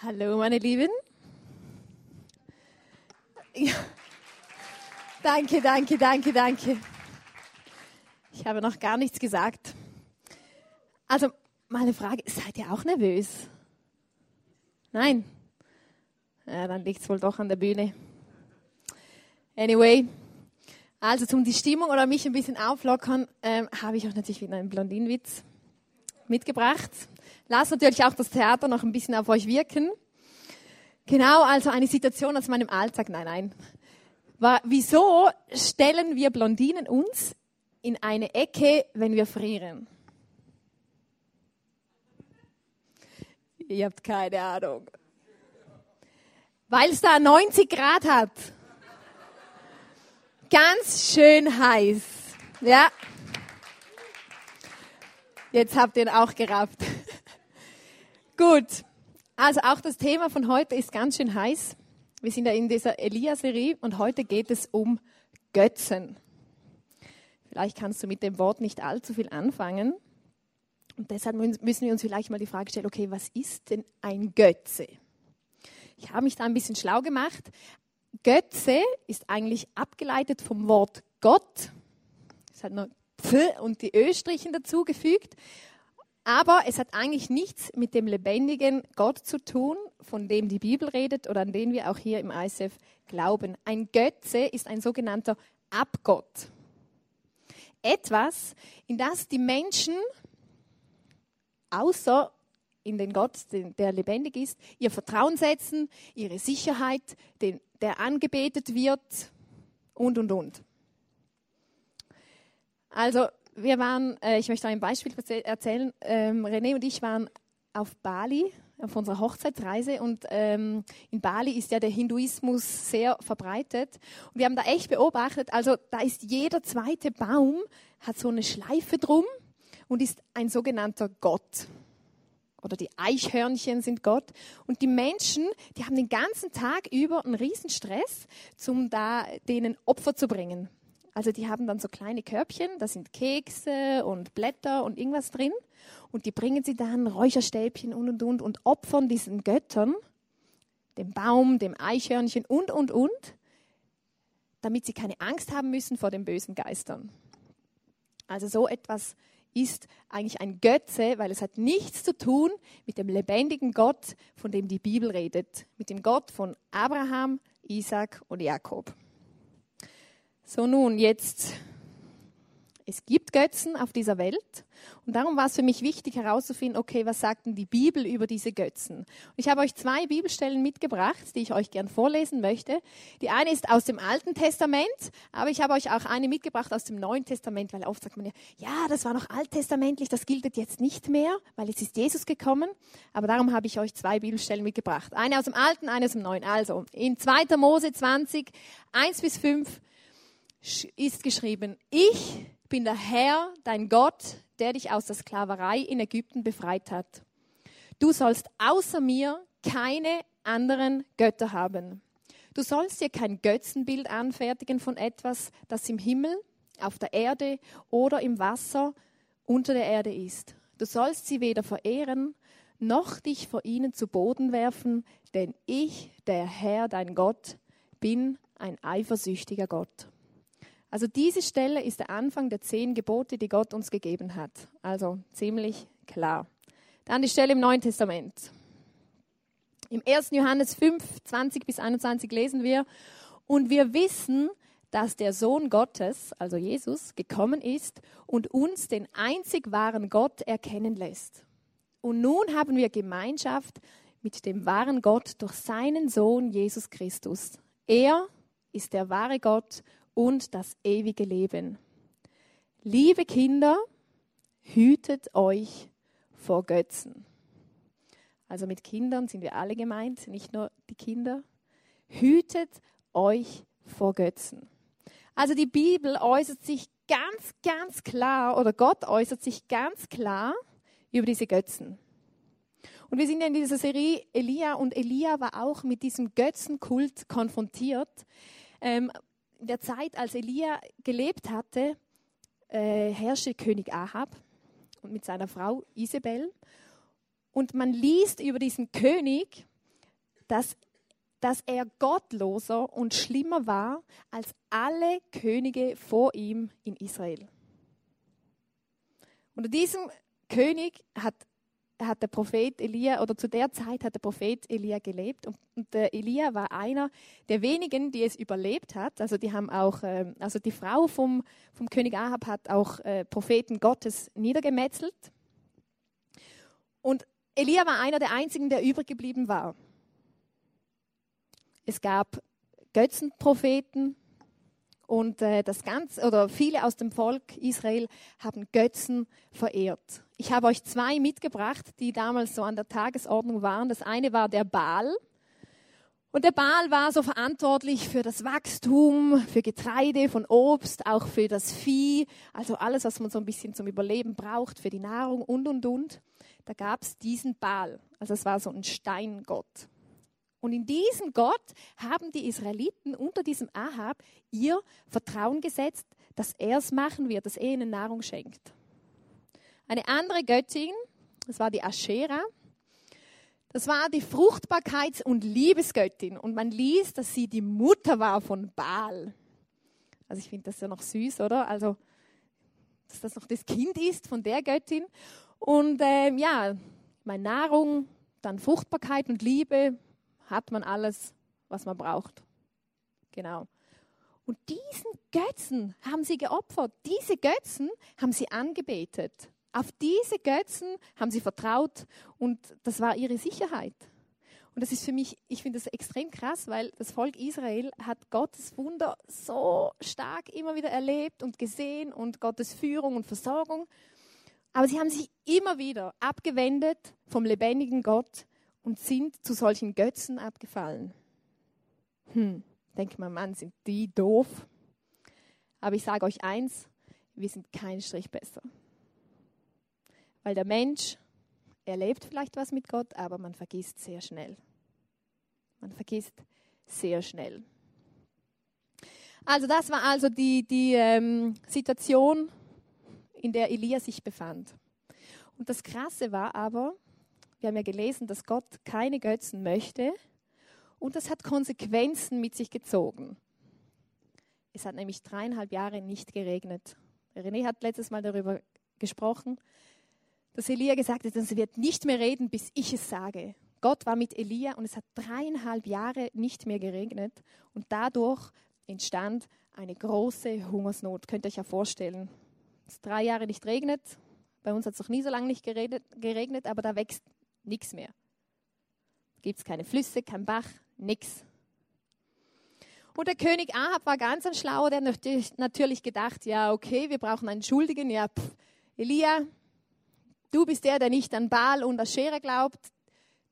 Hallo, meine Lieben. Ja. Danke, danke, danke, danke. Ich habe noch gar nichts gesagt. Also, meine Frage, seid ihr auch nervös? Nein? Ja, dann liegt es wohl doch an der Bühne. Anyway, also zum die Stimmung oder mich ein bisschen auflockern, ähm, habe ich euch natürlich wieder einen Blondinenwitz mitgebracht. Lasst natürlich auch das Theater noch ein bisschen auf euch wirken. Genau, also eine Situation aus meinem Alltag. Nein, nein. War, wieso stellen wir Blondinen uns in eine Ecke, wenn wir frieren? Ihr habt keine Ahnung. Weil es da 90 Grad hat. Ganz schön heiß. Ja. Jetzt habt ihr ihn auch gerafft. Gut. Also auch das Thema von heute ist ganz schön heiß. Wir sind ja in dieser Elia-Serie und heute geht es um Götzen. Vielleicht kannst du mit dem Wort nicht allzu viel anfangen. Und deshalb müssen wir uns vielleicht mal die Frage stellen, okay, was ist denn ein Götze? Ich habe mich da ein bisschen schlau gemacht. Götze ist eigentlich abgeleitet vom Wort Gott. Es hat nur Pf und die Ö-Strichen dazugefügt. Aber es hat eigentlich nichts mit dem lebendigen Gott zu tun, von dem die Bibel redet oder an den wir auch hier im ISF glauben. Ein Götze ist ein sogenannter Abgott. Etwas, in das die Menschen außer in den Gott, der lebendig ist, ihr Vertrauen setzen, ihre Sicherheit, den, der angebetet wird und, und, und. Also wir waren, äh, ich möchte ein Beispiel erzählen. Ähm, René und ich waren auf Bali auf unserer Hochzeitsreise und ähm, in Bali ist ja der Hinduismus sehr verbreitet und wir haben da echt beobachtet, also da ist jeder zweite Baum hat so eine Schleife drum und ist ein sogenannter Gott oder die Eichhörnchen sind Gott. Und die Menschen, die haben den ganzen Tag über einen Riesenstress, um da denen Opfer zu bringen. Also die haben dann so kleine Körbchen, da sind Kekse und Blätter und irgendwas drin. Und die bringen sie dann, Räucherstäbchen und und und, und opfern diesen Göttern, dem Baum, dem Eichhörnchen und und und, damit sie keine Angst haben müssen vor den bösen Geistern. Also so etwas ist eigentlich ein Götze, weil es hat nichts zu tun mit dem lebendigen Gott, von dem die Bibel redet, mit dem Gott von Abraham, Isaac und Jakob. So nun, jetzt es gibt Götzen auf dieser Welt. Und darum war es für mich wichtig herauszufinden, okay, was sagt denn die Bibel über diese Götzen? Und ich habe euch zwei Bibelstellen mitgebracht, die ich euch gern vorlesen möchte. Die eine ist aus dem Alten Testament, aber ich habe euch auch eine mitgebracht aus dem Neuen Testament, weil oft sagt man ja, ja, das war noch alttestamentlich, das gilt jetzt nicht mehr, weil jetzt ist Jesus gekommen. Aber darum habe ich euch zwei Bibelstellen mitgebracht. Eine aus dem Alten, eine aus dem Neuen. Also, in 2. Mose 20, 1 bis 5 ist geschrieben, ich bin der Herr, dein Gott, der dich aus der Sklaverei in Ägypten befreit hat. Du sollst außer mir keine anderen Götter haben. Du sollst dir kein Götzenbild anfertigen von etwas, das im Himmel, auf der Erde oder im Wasser unter der Erde ist. Du sollst sie weder verehren, noch dich vor ihnen zu Boden werfen, denn ich, der Herr, dein Gott, bin ein eifersüchtiger Gott. Also diese Stelle ist der Anfang der zehn Gebote, die Gott uns gegeben hat. Also ziemlich klar. Dann die Stelle im Neuen Testament. Im 1. Johannes 5, 20 bis 21 lesen wir, und wir wissen, dass der Sohn Gottes, also Jesus, gekommen ist und uns den einzig wahren Gott erkennen lässt. Und nun haben wir Gemeinschaft mit dem wahren Gott durch seinen Sohn Jesus Christus. Er ist der wahre Gott und das ewige Leben. Liebe Kinder, hütet euch vor Götzen. Also mit Kindern sind wir alle gemeint, nicht nur die Kinder. Hütet euch vor Götzen. Also die Bibel äußert sich ganz, ganz klar, oder Gott äußert sich ganz klar über diese Götzen. Und wir sind ja in dieser Serie Elia und Elia war auch mit diesem Götzenkult konfrontiert, ähm, in der Zeit, als Elia gelebt hatte, äh, herrschte König Ahab und mit seiner Frau Isabel. Und man liest über diesen König, dass, dass er gottloser und schlimmer war als alle Könige vor ihm in Israel. Unter diesem König hat, hat der Prophet Elia, oder zu der Zeit hat der Prophet Elia gelebt. Und, und der Elia war einer der wenigen, die es überlebt hat. Also die haben auch, äh, also die Frau vom, vom König Ahab hat auch äh, Propheten Gottes niedergemetzelt. Und Elia war einer der einzigen, der übrig geblieben war. Es gab Götzenpropheten, und äh, das Ganze, oder viele aus dem Volk Israel haben Götzen verehrt. Ich habe euch zwei mitgebracht, die damals so an der Tagesordnung waren. Das eine war der Baal. Und der Baal war so verantwortlich für das Wachstum, für Getreide, von Obst, auch für das Vieh, also alles, was man so ein bisschen zum Überleben braucht, für die Nahrung und, und, und. Da gab es diesen Baal. Also es war so ein Steingott. Und in diesen Gott haben die Israeliten unter diesem Ahab ihr Vertrauen gesetzt, dass er es machen wird, dass er ihnen Nahrung schenkt. Eine andere Göttin, das war die Aschera, das war die Fruchtbarkeits- und Liebesgöttin. Und man liest, dass sie die Mutter war von Baal. Also ich finde das ja noch süß, oder? Also, dass das noch das Kind ist von der Göttin. Und ähm, ja, meine Nahrung, dann Fruchtbarkeit und Liebe, hat man alles, was man braucht. Genau. Und diesen Götzen haben sie geopfert. Diese Götzen haben sie angebetet. Auf diese Götzen haben sie vertraut und das war ihre Sicherheit. Und das ist für mich, ich finde das extrem krass, weil das Volk Israel hat Gottes Wunder so stark immer wieder erlebt und gesehen und Gottes Führung und Versorgung. Aber sie haben sich immer wieder abgewendet vom lebendigen Gott und sind zu solchen Götzen abgefallen. Hm, denkt man, Mann, sind die doof. Aber ich sage euch eins, wir sind keinen Strich besser. Weil der Mensch erlebt vielleicht was mit Gott, aber man vergisst sehr schnell. Man vergisst sehr schnell. Also das war also die, die ähm, Situation, in der Elia sich befand. Und das Krasse war aber, wir haben ja gelesen, dass Gott keine Götzen möchte und das hat Konsequenzen mit sich gezogen. Es hat nämlich dreieinhalb Jahre nicht geregnet. René hat letztes Mal darüber gesprochen, dass Elia gesagt hat, es wird nicht mehr reden, bis ich es sage. Gott war mit Elia und es hat dreieinhalb Jahre nicht mehr geregnet und dadurch entstand eine große Hungersnot. Könnt ihr euch ja vorstellen. Es drei Jahre nicht regnet. Bei uns hat es noch nie so lange nicht geregnet aber da wächst nichts mehr. Gibt es keine Flüsse, kein Bach, nichts. Und der König Ahab war ganz ein Schlauer, der natürlich gedacht, ja, okay, wir brauchen einen Schuldigen. Ja, pff, Elia, du bist der, der nicht an Baal und Aschere glaubt.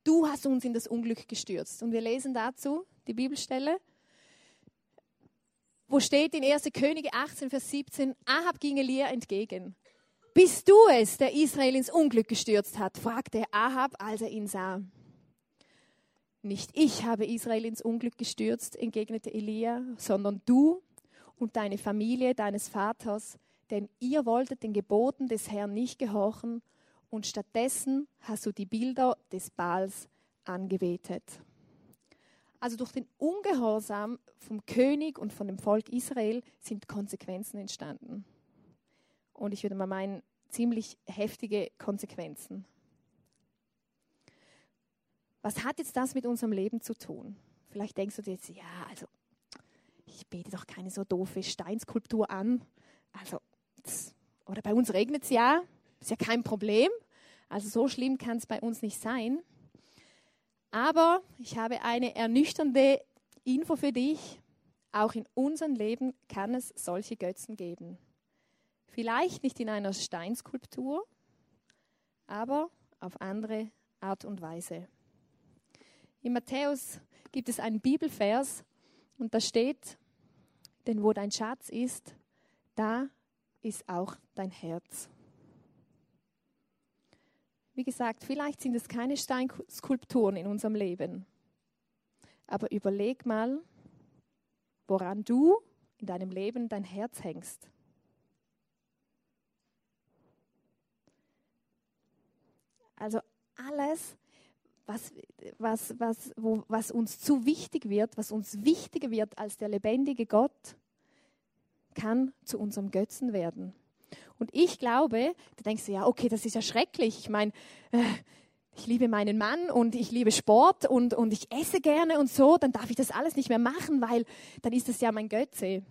Du hast uns in das Unglück gestürzt. Und wir lesen dazu die Bibelstelle, wo steht in 1. Könige 18, Vers 17, Ahab ging Elia entgegen bist du es, der Israel ins Unglück gestürzt hat? fragte Ahab, als er ihn sah. Nicht ich habe Israel ins Unglück gestürzt, entgegnete Elia, sondern du und deine Familie deines Vaters, denn ihr wolltet den Geboten des Herrn nicht gehorchen und stattdessen hast du die Bilder des Baals angebetet. Also durch den Ungehorsam vom König und von dem Volk Israel sind Konsequenzen entstanden und ich würde mal meinen, ziemlich heftige Konsequenzen. Was hat jetzt das mit unserem Leben zu tun? Vielleicht denkst du dir jetzt, ja, also ich bete doch keine so doofe Steinskulptur an. Also, oder bei uns regnet es ja, ist ja kein Problem. Also so schlimm kann es bei uns nicht sein. Aber ich habe eine ernüchternde Info für dich. Auch in unserem Leben kann es solche Götzen geben. Vielleicht nicht in einer Steinskulptur, aber auf andere Art und Weise. In Matthäus gibt es einen Bibelvers und da steht, denn wo dein Schatz ist, da ist auch dein Herz. Wie gesagt, vielleicht sind es keine Steinskulpturen in unserem Leben, aber überleg mal, woran du in deinem Leben dein Herz hängst. Also alles, was, was, was, wo, was uns zu wichtig wird, was uns wichtiger wird als der lebendige Gott, kann zu unserem Götzen werden. Und ich glaube, da denkst du, ja, okay, das ist ja schrecklich. Ich meine, äh, ich liebe meinen Mann und ich liebe Sport und, und ich esse gerne und so, dann darf ich das alles nicht mehr machen, weil dann ist das ja mein Götze.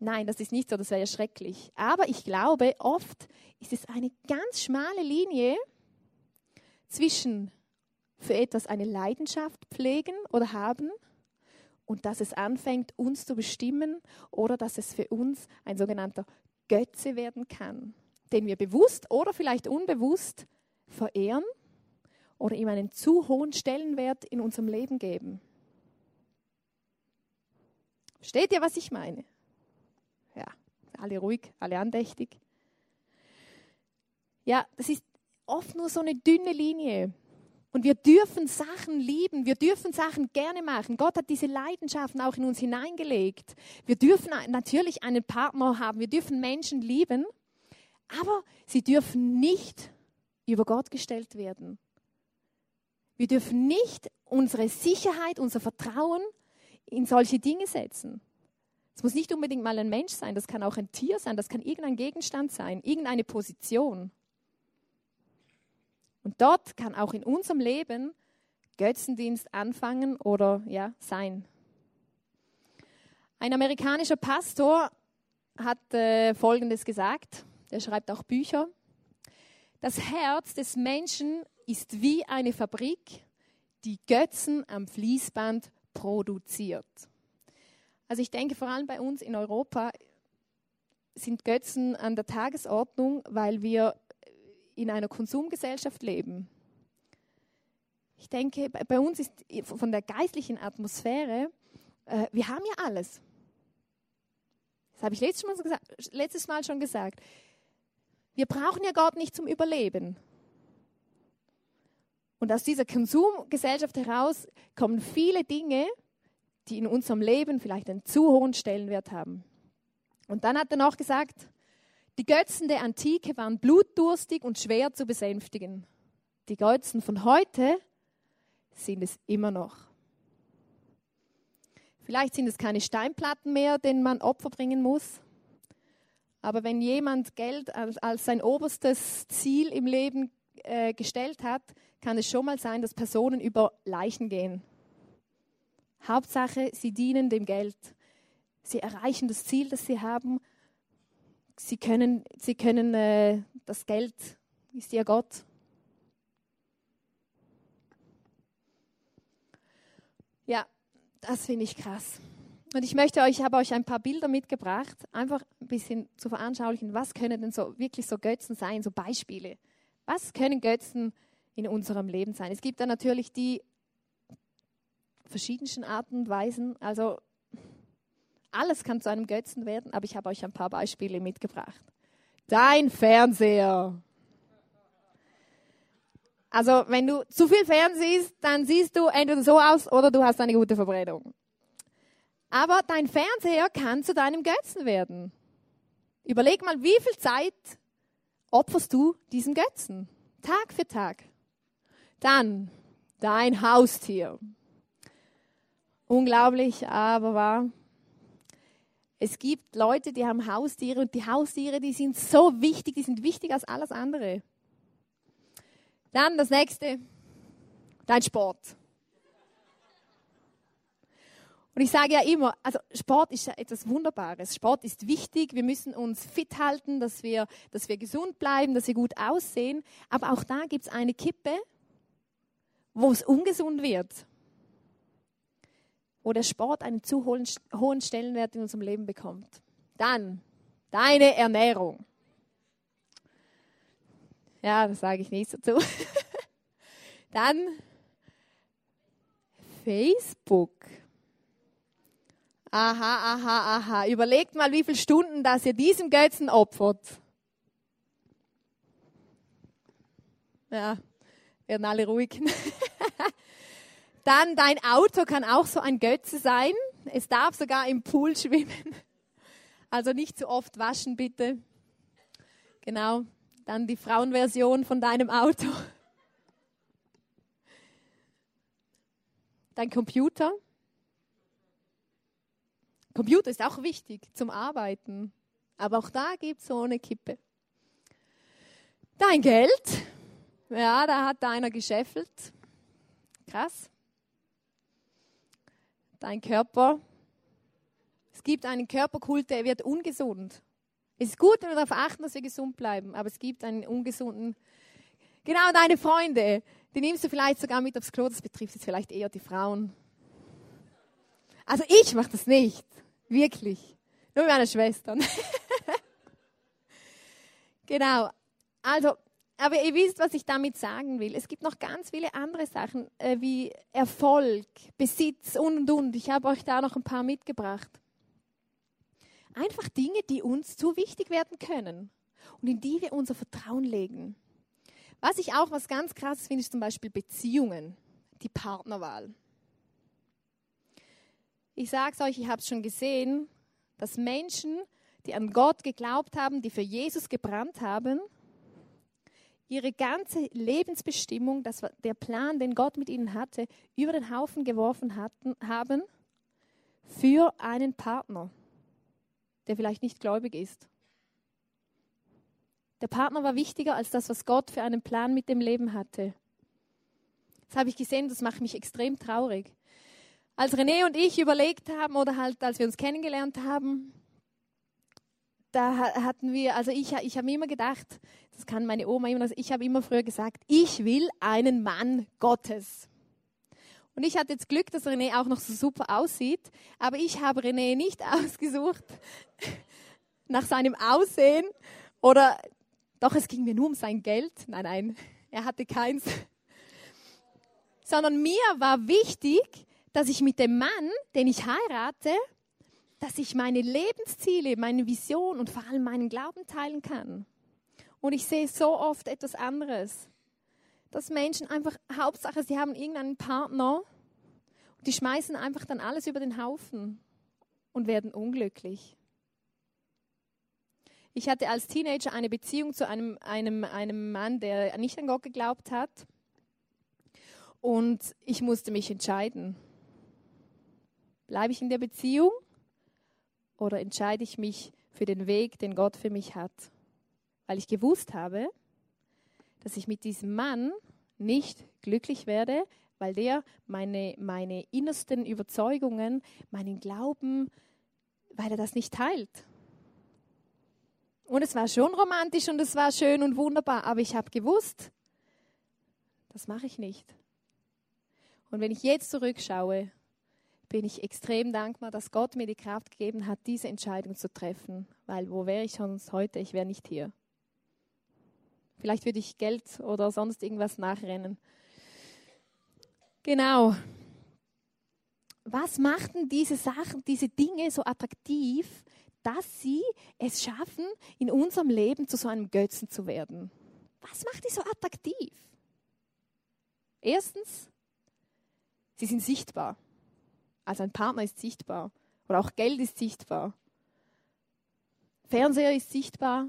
Nein, das ist nicht so, das wäre ja schrecklich. Aber ich glaube, oft ist es eine ganz schmale Linie zwischen für etwas eine Leidenschaft pflegen oder haben und dass es anfängt, uns zu bestimmen oder dass es für uns ein sogenannter Götze werden kann, den wir bewusst oder vielleicht unbewusst verehren oder ihm einen zu hohen Stellenwert in unserem Leben geben. Versteht ihr, was ich meine? Ja, alle ruhig, alle andächtig. Ja, das ist oft nur so eine dünne Linie. Und wir dürfen Sachen lieben, wir dürfen Sachen gerne machen. Gott hat diese Leidenschaften auch in uns hineingelegt. Wir dürfen natürlich einen Partner haben, wir dürfen Menschen lieben, aber sie dürfen nicht über Gott gestellt werden. Wir dürfen nicht unsere Sicherheit, unser Vertrauen in solche Dinge setzen. Es muss nicht unbedingt mal ein Mensch sein, das kann auch ein Tier sein, das kann irgendein Gegenstand sein, irgendeine Position. Und dort kann auch in unserem Leben Götzendienst anfangen oder ja, sein. Ein amerikanischer Pastor hat äh, Folgendes gesagt, der schreibt auch Bücher. Das Herz des Menschen ist wie eine Fabrik, die Götzen am Fließband produziert. Also ich denke vor allem bei uns in Europa sind Götzen an der Tagesordnung, weil wir in einer Konsumgesellschaft leben. Ich denke, bei uns ist von der geistlichen Atmosphäre, äh, wir haben ja alles. Das habe ich letztes Mal, gesagt, letztes Mal schon gesagt. Wir brauchen ja Gott nicht zum Überleben. Und aus dieser Konsumgesellschaft heraus kommen viele Dinge, die in unserem Leben vielleicht einen zu hohen Stellenwert haben. Und dann hat er noch gesagt, die Götzen der Antike waren blutdurstig und schwer zu besänftigen. Die Götzen von heute sind es immer noch. Vielleicht sind es keine Steinplatten mehr, denen man Opfer bringen muss. Aber wenn jemand Geld als, als sein oberstes Ziel im Leben äh, gestellt hat, kann es schon mal sein, dass Personen über Leichen gehen. Hauptsache, sie dienen dem Geld. Sie erreichen das Ziel, das sie haben sie können, sie können äh, das Geld ist ihr Gott. Ja, das finde ich krass. Und ich möchte euch, ich habe euch ein paar Bilder mitgebracht, einfach ein bisschen zu veranschaulichen, was können denn so wirklich so Götzen sein, so Beispiele. Was können Götzen in unserem Leben sein? Es gibt da natürlich die verschiedensten Arten und Weisen. Also alles kann zu einem Götzen werden, aber ich habe euch ein paar Beispiele mitgebracht. Dein Fernseher. Also, wenn du zu viel fernsiehst, dann siehst du entweder so aus oder du hast eine gute Verbrennung. Aber dein Fernseher kann zu deinem Götzen werden. Überleg mal, wie viel Zeit opferst du diesem Götzen? Tag für Tag. Dann dein Haustier. Unglaublich, aber wahr. Es gibt Leute, die haben Haustiere und die Haustiere, die sind so wichtig, die sind wichtiger als alles andere. Dann das nächste, dein Sport. Und ich sage ja immer, also Sport ist ja etwas Wunderbares. Sport ist wichtig. Wir müssen uns fit halten, dass wir, dass wir gesund bleiben, dass wir gut aussehen. Aber auch da gibt es eine Kippe, wo es ungesund wird wo der Sport einen zu hohen, hohen Stellenwert in unserem Leben bekommt. Dann deine Ernährung. Ja, das sage ich nicht so zu. Dann Facebook. Aha, aha, aha. Überlegt mal, wie viele Stunden das ihr diesem Götzen opfert. Ja, werden alle ruhig. Dann dein Auto kann auch so ein Götze sein. Es darf sogar im Pool schwimmen. Also nicht zu oft waschen, bitte. Genau. Dann die Frauenversion von deinem Auto. Dein Computer. Computer ist auch wichtig zum Arbeiten. Aber auch da gibt es so eine Kippe. Dein Geld. Ja, da hat einer gescheffelt. Krass. Dein Körper. Es gibt einen Körperkult, der wird ungesund. Es ist gut, wenn wir darauf achten, dass wir gesund bleiben, aber es gibt einen ungesunden. Genau, deine Freunde, die nimmst du vielleicht sogar mit aufs Klo, das betrifft jetzt vielleicht eher die Frauen. Also ich mache das nicht, wirklich. Nur meine Schwestern. genau. Also, aber ihr wisst, was ich damit sagen will. Es gibt noch ganz viele andere Sachen äh, wie Erfolg, Besitz und und und. Ich habe euch da noch ein paar mitgebracht. Einfach Dinge, die uns zu wichtig werden können und in die wir unser Vertrauen legen. Was ich auch was ganz krasses finde, ist zum Beispiel Beziehungen, die Partnerwahl. Ich sage es euch, ich habe es schon gesehen, dass Menschen, die an Gott geglaubt haben, die für Jesus gebrannt haben, ihre ganze Lebensbestimmung, das war der Plan, den Gott mit ihnen hatte, über den Haufen geworfen hatten, haben für einen Partner der vielleicht nicht gläubig ist. Der Partner war wichtiger als das, was Gott für einen Plan mit dem Leben hatte. Das habe ich gesehen, das macht mich extrem traurig. Als René und ich überlegt haben oder halt als wir uns kennengelernt haben, da hatten wir, also ich, ich habe immer gedacht, das kann meine Oma immer, ich habe immer früher gesagt, ich will einen Mann Gottes. Und ich hatte jetzt Glück, dass René auch noch so super aussieht, aber ich habe René nicht ausgesucht nach seinem Aussehen oder doch, es ging mir nur um sein Geld. Nein, nein, er hatte keins. Sondern mir war wichtig, dass ich mit dem Mann, den ich heirate, dass ich meine Lebensziele, meine Vision und vor allem meinen Glauben teilen kann. Und ich sehe so oft etwas anderes dass Menschen einfach, Hauptsache, sie haben irgendeinen Partner, die schmeißen einfach dann alles über den Haufen und werden unglücklich. Ich hatte als Teenager eine Beziehung zu einem, einem, einem Mann, der nicht an Gott geglaubt hat. Und ich musste mich entscheiden. Bleibe ich in der Beziehung oder entscheide ich mich für den Weg, den Gott für mich hat? Weil ich gewusst habe, dass ich mit diesem Mann nicht glücklich werde, weil der meine, meine innersten Überzeugungen, meinen Glauben, weil er das nicht teilt. Und es war schon romantisch und es war schön und wunderbar, aber ich habe gewusst, das mache ich nicht. Und wenn ich jetzt zurückschaue, bin ich extrem dankbar, dass Gott mir die Kraft gegeben hat, diese Entscheidung zu treffen. Weil wo wäre ich sonst heute? Ich wäre nicht hier. Vielleicht würde ich Geld oder sonst irgendwas nachrennen. Genau. Was macht denn diese Sachen, diese Dinge so attraktiv, dass sie es schaffen, in unserem Leben zu so einem Götzen zu werden? Was macht die so attraktiv? Erstens, sie sind sichtbar. Also ein Partner ist sichtbar. Oder auch Geld ist sichtbar. Fernseher ist sichtbar.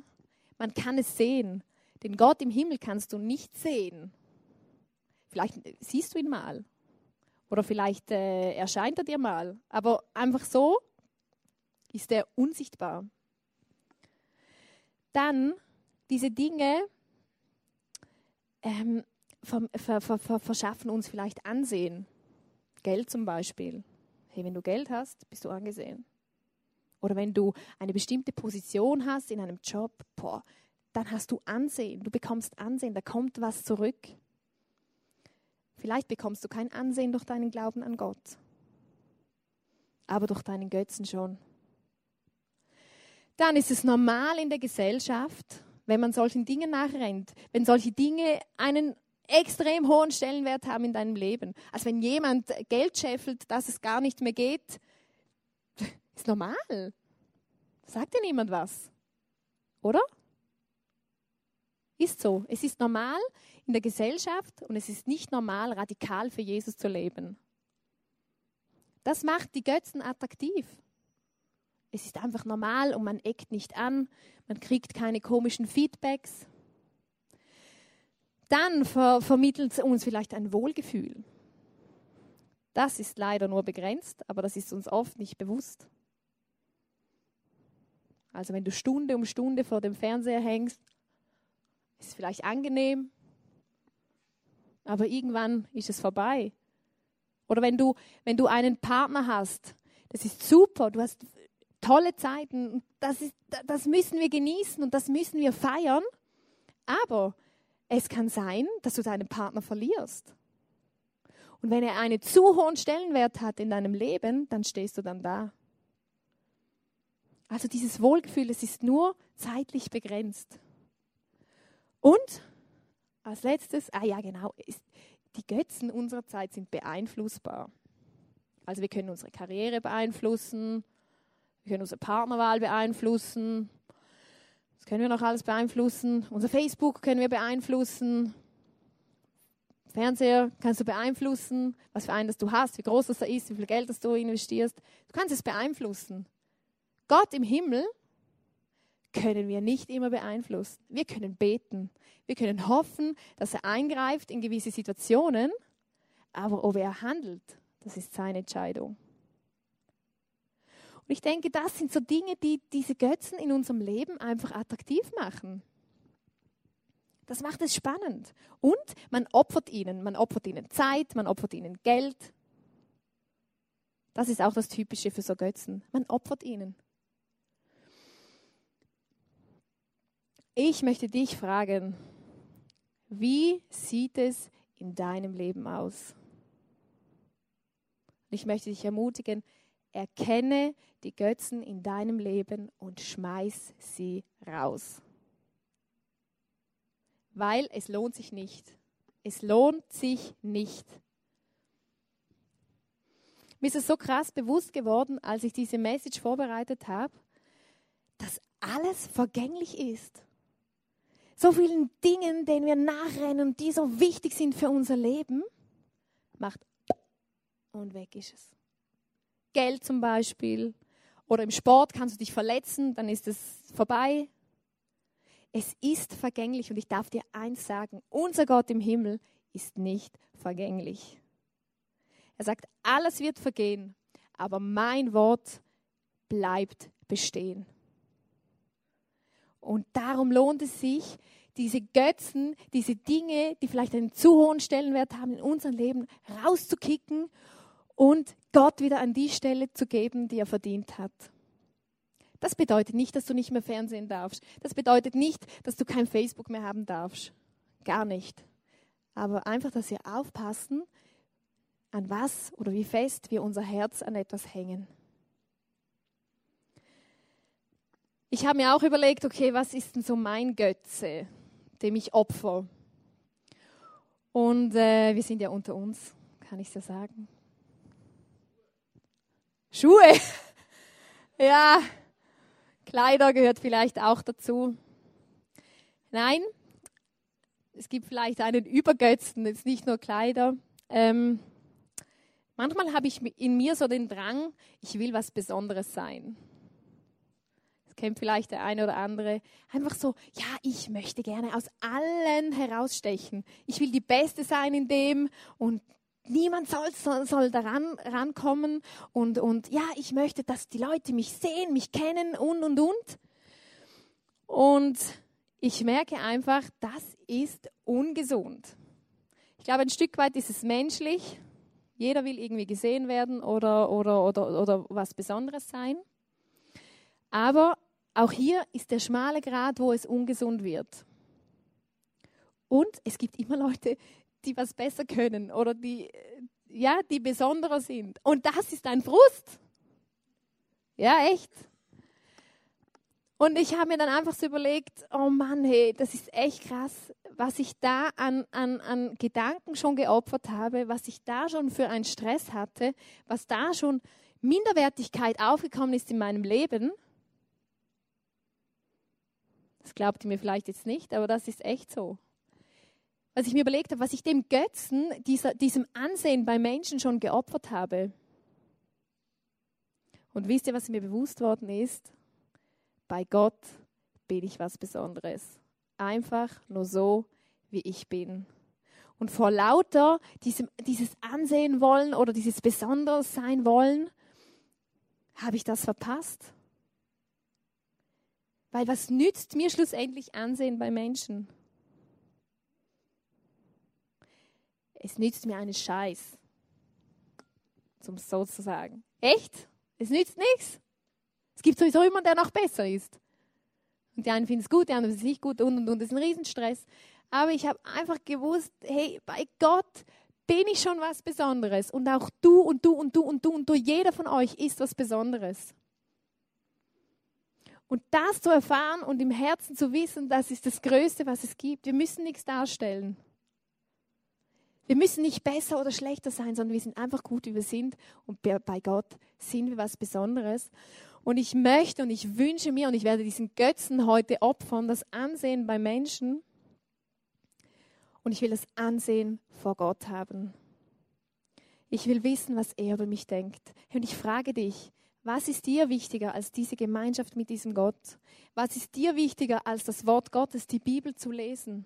Man kann es sehen. Den Gott im Himmel kannst du nicht sehen. Vielleicht siehst du ihn mal. Oder vielleicht äh, erscheint er dir mal. Aber einfach so ist er unsichtbar. Dann diese Dinge ähm, ver, ver, ver, verschaffen uns vielleicht Ansehen. Geld zum Beispiel. Hey, wenn du Geld hast, bist du angesehen. Oder wenn du eine bestimmte Position hast in einem Job, boah, dann hast du Ansehen. Du bekommst Ansehen, da kommt was zurück. Vielleicht bekommst du kein Ansehen durch deinen Glauben an Gott, aber durch deinen Götzen schon. Dann ist es normal in der Gesellschaft, wenn man solchen Dingen nachrennt, wenn solche Dinge einen extrem hohen Stellenwert haben in deinem Leben. Also wenn jemand Geld scheffelt, dass es gar nicht mehr geht, ist normal. Sagt dir niemand was. Oder? Ist so. Es ist normal in der Gesellschaft und es ist nicht normal, radikal für Jesus zu leben. Das macht die Götzen attraktiv. Es ist einfach normal und man eckt nicht an, man kriegt keine komischen Feedbacks. Dann ver vermittelt es uns vielleicht ein Wohlgefühl. Das ist leider nur begrenzt, aber das ist uns oft nicht bewusst. Also wenn du Stunde um Stunde vor dem Fernseher hängst, ist es vielleicht angenehm, aber irgendwann ist es vorbei. Oder wenn du, wenn du einen Partner hast, das ist super, du hast tolle Zeiten, das, ist, das müssen wir genießen und das müssen wir feiern, aber es kann sein, dass du deinen Partner verlierst. Und wenn er einen zu hohen Stellenwert hat in deinem Leben, dann stehst du dann da. Also dieses Wohlgefühl, es ist nur zeitlich begrenzt. Und als letztes, ah ja genau, ist, die Götzen unserer Zeit sind beeinflussbar. Also wir können unsere Karriere beeinflussen, wir können unsere Partnerwahl beeinflussen, das können wir noch alles beeinflussen. Unser Facebook können wir beeinflussen. Fernseher kannst du beeinflussen, was für einen das du hast, wie groß das da ist, wie viel Geld das du investierst. Du kannst es beeinflussen. Gott im Himmel können wir nicht immer beeinflussen. Wir können beten. Wir können hoffen, dass er eingreift in gewisse Situationen, aber ob er handelt, das ist seine Entscheidung. Und ich denke, das sind so Dinge, die diese Götzen in unserem Leben einfach attraktiv machen. Das macht es spannend. Und man opfert ihnen. Man opfert ihnen Zeit, man opfert ihnen Geld. Das ist auch das Typische für so Götzen. Man opfert ihnen. Ich möchte dich fragen, wie sieht es in deinem Leben aus? Ich möchte dich ermutigen, erkenne die Götzen in deinem Leben und schmeiß sie raus. Weil es lohnt sich nicht. Es lohnt sich nicht. Mir ist es so krass bewusst geworden, als ich diese Message vorbereitet habe, dass alles vergänglich ist so vielen Dingen, denen wir nachrennen, die so wichtig sind für unser Leben, macht und weg ist es. Geld zum Beispiel. Oder im Sport kannst du dich verletzen, dann ist es vorbei. Es ist vergänglich und ich darf dir eins sagen, unser Gott im Himmel ist nicht vergänglich. Er sagt, alles wird vergehen, aber mein Wort bleibt bestehen. Und darum lohnt es sich, diese Götzen, diese Dinge, die vielleicht einen zu hohen Stellenwert haben in unserem Leben, rauszukicken und Gott wieder an die Stelle zu geben, die er verdient hat. Das bedeutet nicht, dass du nicht mehr Fernsehen darfst. Das bedeutet nicht, dass du kein Facebook mehr haben darfst. Gar nicht. Aber einfach, dass wir aufpassen, an was oder wie fest wir unser Herz an etwas hängen. Ich habe mir auch überlegt, okay, was ist denn so mein Götze, dem ich opfer? Und äh, wir sind ja unter uns, kann ich ja sagen. Schuhe. ja, Kleider gehört vielleicht auch dazu. Nein, es gibt vielleicht einen Übergötzen, jetzt nicht nur Kleider. Ähm, manchmal habe ich in mir so den Drang, ich will was Besonderes sein kennt vielleicht der eine oder andere, einfach so, ja, ich möchte gerne aus allen herausstechen. Ich will die Beste sein in dem und niemand soll, soll, soll daran rankommen und, und ja, ich möchte, dass die Leute mich sehen, mich kennen und, und, und. Und ich merke einfach, das ist ungesund. Ich glaube, ein Stück weit ist es menschlich. Jeder will irgendwie gesehen werden oder, oder, oder, oder was Besonderes sein. Aber auch hier ist der schmale Grad, wo es ungesund wird. Und es gibt immer Leute, die was besser können oder die, ja, die besonderer sind. Und das ist ein Frust. Ja, echt. Und ich habe mir dann einfach so überlegt, oh Mann, hey, das ist echt krass, was ich da an, an, an Gedanken schon geopfert habe, was ich da schon für einen Stress hatte, was da schon Minderwertigkeit aufgekommen ist in meinem Leben. Das glaubt ihr mir vielleicht jetzt nicht, aber das ist echt so. Was ich mir überlegt habe, was ich dem Götzen, dieser, diesem Ansehen bei Menschen schon geopfert habe. Und wisst ihr, was mir bewusst worden ist? Bei Gott bin ich was Besonderes. Einfach nur so, wie ich bin. Und vor lauter diesem, dieses Ansehen wollen oder dieses Besonderes sein wollen, habe ich das verpasst. Weil was nützt mir schlussendlich Ansehen bei Menschen? Es nützt mir einen Scheiß, um es so zu sagen. Echt? Es nützt nichts. Es gibt sowieso jemanden, der noch besser ist. Und die einen finden es gut, die anderen finden es nicht gut und und und. Das ist ein Riesenstress. Aber ich habe einfach gewusst, hey, bei Gott bin ich schon was Besonderes. Und auch du und du und du und du und du, jeder von euch ist was Besonderes. Und das zu erfahren und im Herzen zu wissen, das ist das Größte, was es gibt. Wir müssen nichts darstellen. Wir müssen nicht besser oder schlechter sein, sondern wir sind einfach gut, wie wir sind. Und bei Gott sind wir was Besonderes. Und ich möchte und ich wünsche mir, und ich werde diesen Götzen heute opfern, das Ansehen bei Menschen. Und ich will das Ansehen vor Gott haben. Ich will wissen, was er über mich denkt. Und ich frage dich, was ist dir wichtiger als diese Gemeinschaft mit diesem Gott? Was ist dir wichtiger als das Wort Gottes, die Bibel zu lesen?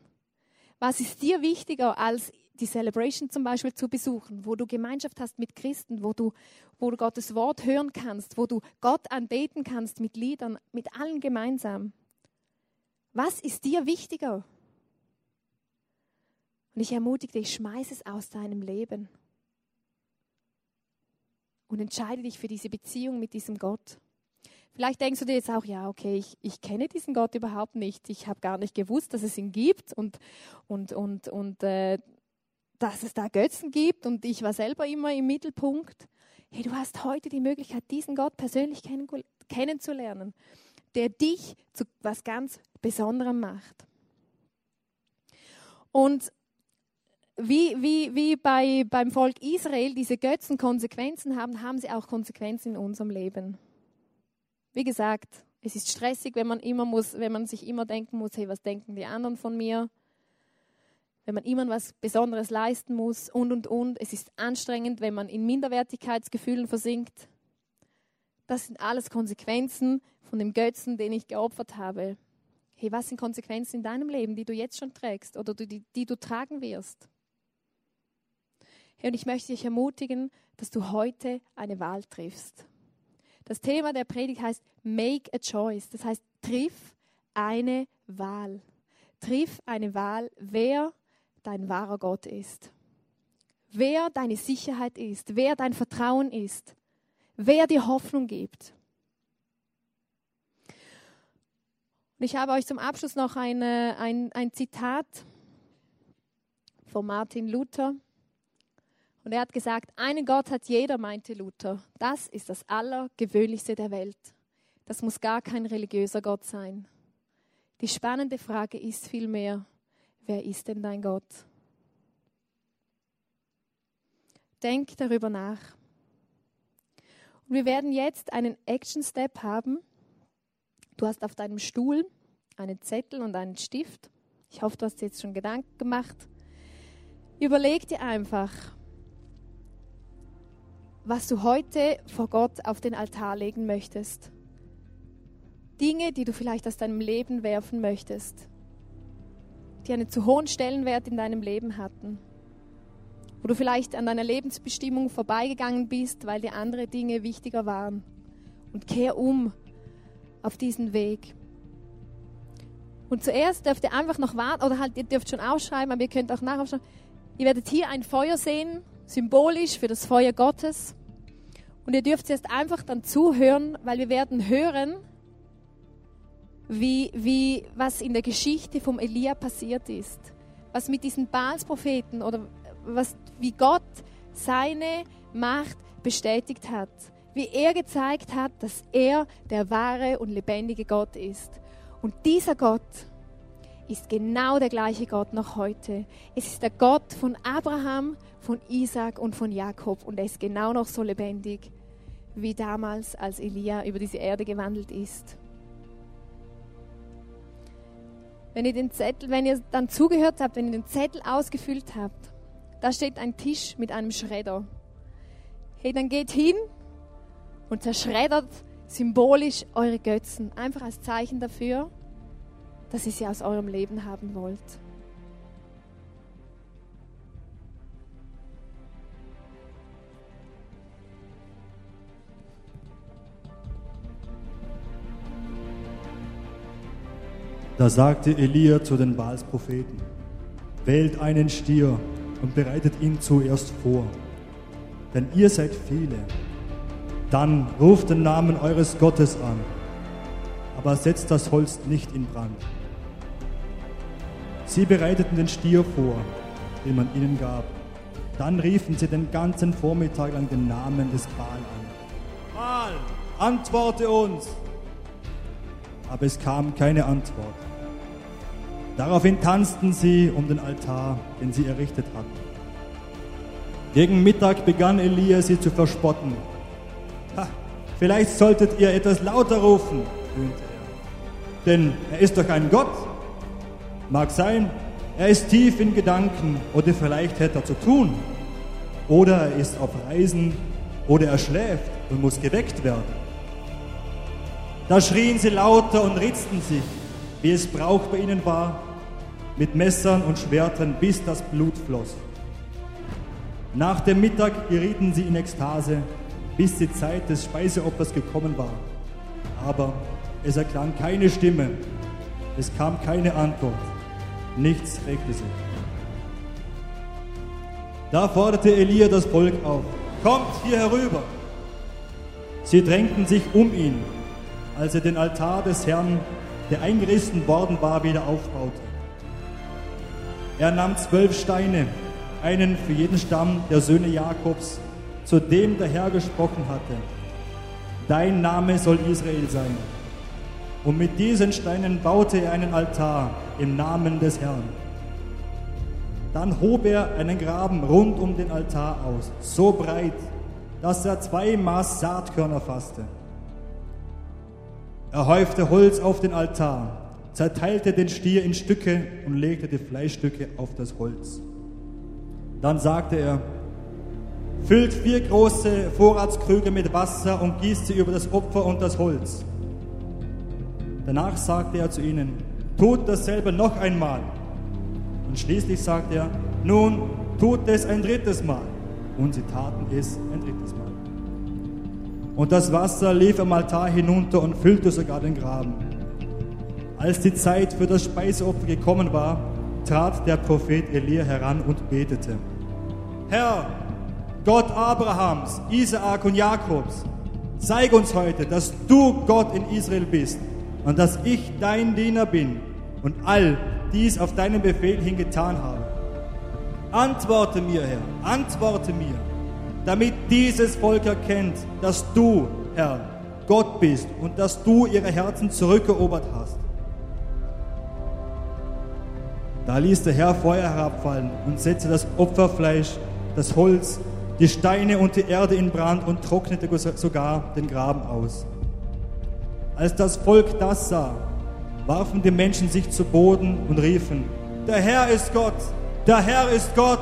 Was ist dir wichtiger als die Celebration zum Beispiel zu besuchen, wo du Gemeinschaft hast mit Christen, wo du, wo du Gottes Wort hören kannst, wo du Gott anbeten kannst mit Liedern, mit allen gemeinsam. Was ist dir wichtiger? Und ich ermutige dich, schmeiß es aus deinem Leben und entscheide dich für diese Beziehung mit diesem Gott. Vielleicht denkst du dir jetzt auch, ja, okay, ich, ich kenne diesen Gott überhaupt nicht. Ich habe gar nicht gewusst, dass es ihn gibt und, und, und, und äh, dass es da Götzen gibt und ich war selber immer im Mittelpunkt. Hey, du hast heute die Möglichkeit, diesen Gott persönlich kennenzulernen, der dich zu was ganz Besonderem macht. Und wie, wie, wie bei, beim Volk Israel diese Götzen Konsequenzen haben, haben sie auch Konsequenzen in unserem Leben. Wie gesagt, es ist stressig, wenn man immer muss, wenn man sich immer denken muss, hey, was denken die anderen von mir? Wenn man immer was Besonderes leisten muss und, und, und. Es ist anstrengend, wenn man in Minderwertigkeitsgefühlen versinkt. Das sind alles Konsequenzen von dem Götzen, den ich geopfert habe. Hey, was sind Konsequenzen in deinem Leben, die du jetzt schon trägst oder die, die du tragen wirst? Hey, und ich möchte dich ermutigen, dass du heute eine Wahl triffst. Das Thema der Predigt heißt Make a Choice. Das heißt, triff eine Wahl. Triff eine Wahl, wer dein wahrer Gott ist. Wer deine Sicherheit ist, wer dein Vertrauen ist, wer dir Hoffnung gibt. Und ich habe euch zum Abschluss noch eine, ein, ein Zitat von Martin Luther. Und er hat gesagt, einen Gott hat jeder, meinte Luther. Das ist das Allergewöhnlichste der Welt. Das muss gar kein religiöser Gott sein. Die spannende Frage ist vielmehr, wer ist denn dein Gott? Denk darüber nach. Und wir werden jetzt einen Action Step haben. Du hast auf deinem Stuhl einen Zettel und einen Stift. Ich hoffe, du hast dir jetzt schon Gedanken gemacht. Überleg dir einfach, was du heute vor Gott auf den Altar legen möchtest. Dinge, die du vielleicht aus deinem Leben werfen möchtest die einen zu hohen Stellenwert in deinem Leben hatten. Wo du vielleicht an deiner Lebensbestimmung vorbeigegangen bist, weil dir andere Dinge wichtiger waren. Und kehr um auf diesen Weg. Und zuerst dürft ihr einfach noch warten, oder halt, ihr dürft schon ausschreiben, aber ihr könnt auch nachher schon. Ihr werdet hier ein Feuer sehen, symbolisch für das Feuer Gottes. Und ihr dürft jetzt einfach dann zuhören, weil wir werden hören, wie, wie, was in der Geschichte vom Elia passiert ist. Was mit diesen Baalspropheten oder was, wie Gott seine Macht bestätigt hat. Wie er gezeigt hat, dass er der wahre und lebendige Gott ist. Und dieser Gott ist genau der gleiche Gott noch heute. Es ist der Gott von Abraham, von Isaac und von Jakob. Und er ist genau noch so lebendig wie damals, als Elia über diese Erde gewandelt ist. Wenn ihr den Zettel, wenn ihr dann zugehört habt, wenn ihr den Zettel ausgefüllt habt, da steht ein Tisch mit einem Schredder. Hey, dann geht hin und zerschreddert symbolisch eure Götzen. Einfach als Zeichen dafür, dass ihr sie aus eurem Leben haben wollt. Da sagte Elia zu den Baalspropheten, wählt einen Stier und bereitet ihn zuerst vor, denn ihr seid viele. Dann ruft den Namen eures Gottes an, aber setzt das Holz nicht in Brand. Sie bereiteten den Stier vor, den man ihnen gab. Dann riefen sie den ganzen Vormittag lang den Namen des Baal an. Baal, antworte uns! Aber es kam keine Antwort. Daraufhin tanzten sie um den Altar, den sie errichtet hatten. Gegen Mittag begann Elia sie zu verspotten. Ha, vielleicht solltet ihr etwas lauter rufen, höhnte er. Denn er ist doch ein Gott. Mag sein, er ist tief in Gedanken oder vielleicht hätte er zu tun. Oder er ist auf Reisen oder er schläft und muss geweckt werden. Da schrien sie lauter und ritzten sich, wie es Brauch bei ihnen war, mit Messern und Schwertern, bis das Blut floss. Nach dem Mittag gerieten sie in Ekstase, bis die Zeit des Speiseopfers gekommen war. Aber es erklang keine Stimme, es kam keine Antwort, nichts regte sich. Da forderte Elia das Volk auf, kommt hier herüber. Sie drängten sich um ihn, als er den Altar des Herrn, der eingerissen worden war, wieder aufbaute. Er nahm zwölf Steine, einen für jeden Stamm der Söhne Jakobs, zu dem der Herr gesprochen hatte. Dein Name soll Israel sein. Und mit diesen Steinen baute er einen Altar im Namen des Herrn. Dann hob er einen Graben rund um den Altar aus, so breit, dass er zwei Maß Saatkörner fasste. Er häufte Holz auf den Altar, zerteilte den Stier in Stücke und legte die Fleischstücke auf das Holz. Dann sagte er, füllt vier große Vorratskrüge mit Wasser und gießt sie über das Opfer und das Holz. Danach sagte er zu ihnen, tut dasselbe noch einmal. Und schließlich sagte er, nun tut es ein drittes Mal. Und sie taten es ein drittes Mal. Und das Wasser lief am Altar hinunter und füllte sogar den Graben. Als die Zeit für das Speiseopfer gekommen war, trat der Prophet Elia heran und betete. Herr, Gott Abrahams, Isaak und Jakobs, zeig uns heute, dass du Gott in Israel bist und dass ich dein Diener bin und all dies auf deinen Befehl hin getan habe. Antworte mir, Herr, antworte mir, damit dieses Volk erkennt, dass du, Herr, Gott bist und dass du ihre Herzen zurückerobert hast. Da ließ der Herr Feuer herabfallen und setzte das Opferfleisch, das Holz, die Steine und die Erde in Brand und trocknete sogar den Graben aus. Als das Volk das sah, warfen die Menschen sich zu Boden und riefen, der Herr ist Gott, der Herr ist Gott.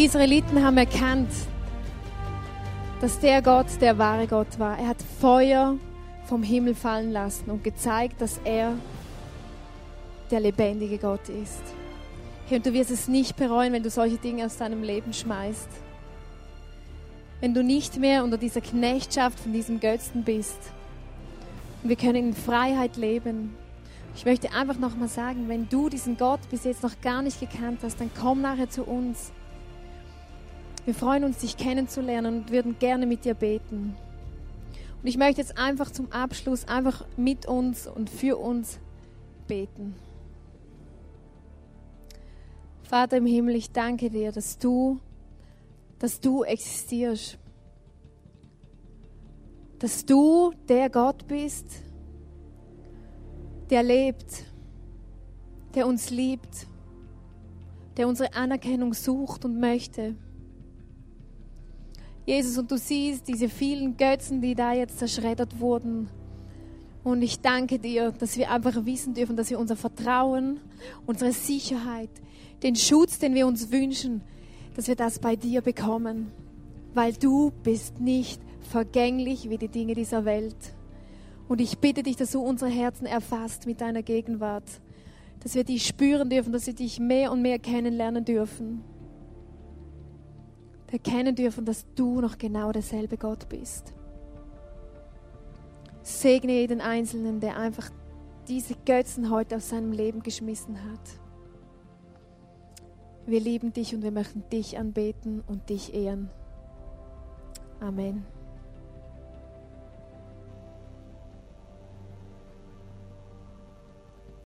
Die Israeliten haben erkannt, dass der Gott der wahre Gott war. Er hat Feuer vom Himmel fallen lassen und gezeigt, dass er der lebendige Gott ist. Hey, und du wirst es nicht bereuen, wenn du solche Dinge aus deinem Leben schmeißt. Wenn du nicht mehr unter dieser Knechtschaft von diesem Götzen bist. Und wir können in Freiheit leben. Ich möchte einfach nochmal sagen, wenn du diesen Gott bis jetzt noch gar nicht gekannt hast, dann komm nachher zu uns. Wir freuen uns, dich kennenzulernen und würden gerne mit dir beten. Und ich möchte jetzt einfach zum Abschluss einfach mit uns und für uns beten. Vater im Himmel, ich danke dir, dass du, dass du existierst. Dass du der Gott bist, der lebt, der uns liebt, der unsere Anerkennung sucht und möchte. Jesus, und du siehst diese vielen Götzen, die da jetzt zerschreddert wurden. Und ich danke dir, dass wir einfach wissen dürfen, dass wir unser Vertrauen, unsere Sicherheit, den Schutz, den wir uns wünschen, dass wir das bei dir bekommen. Weil du bist nicht vergänglich wie die Dinge dieser Welt. Und ich bitte dich, dass du unsere Herzen erfasst mit deiner Gegenwart. Dass wir dich spüren dürfen, dass wir dich mehr und mehr kennenlernen dürfen erkennen dürfen, dass du noch genau derselbe Gott bist. Segne jeden Einzelnen, der einfach diese Götzen heute aus seinem Leben geschmissen hat. Wir lieben dich und wir möchten dich anbeten und dich ehren. Amen.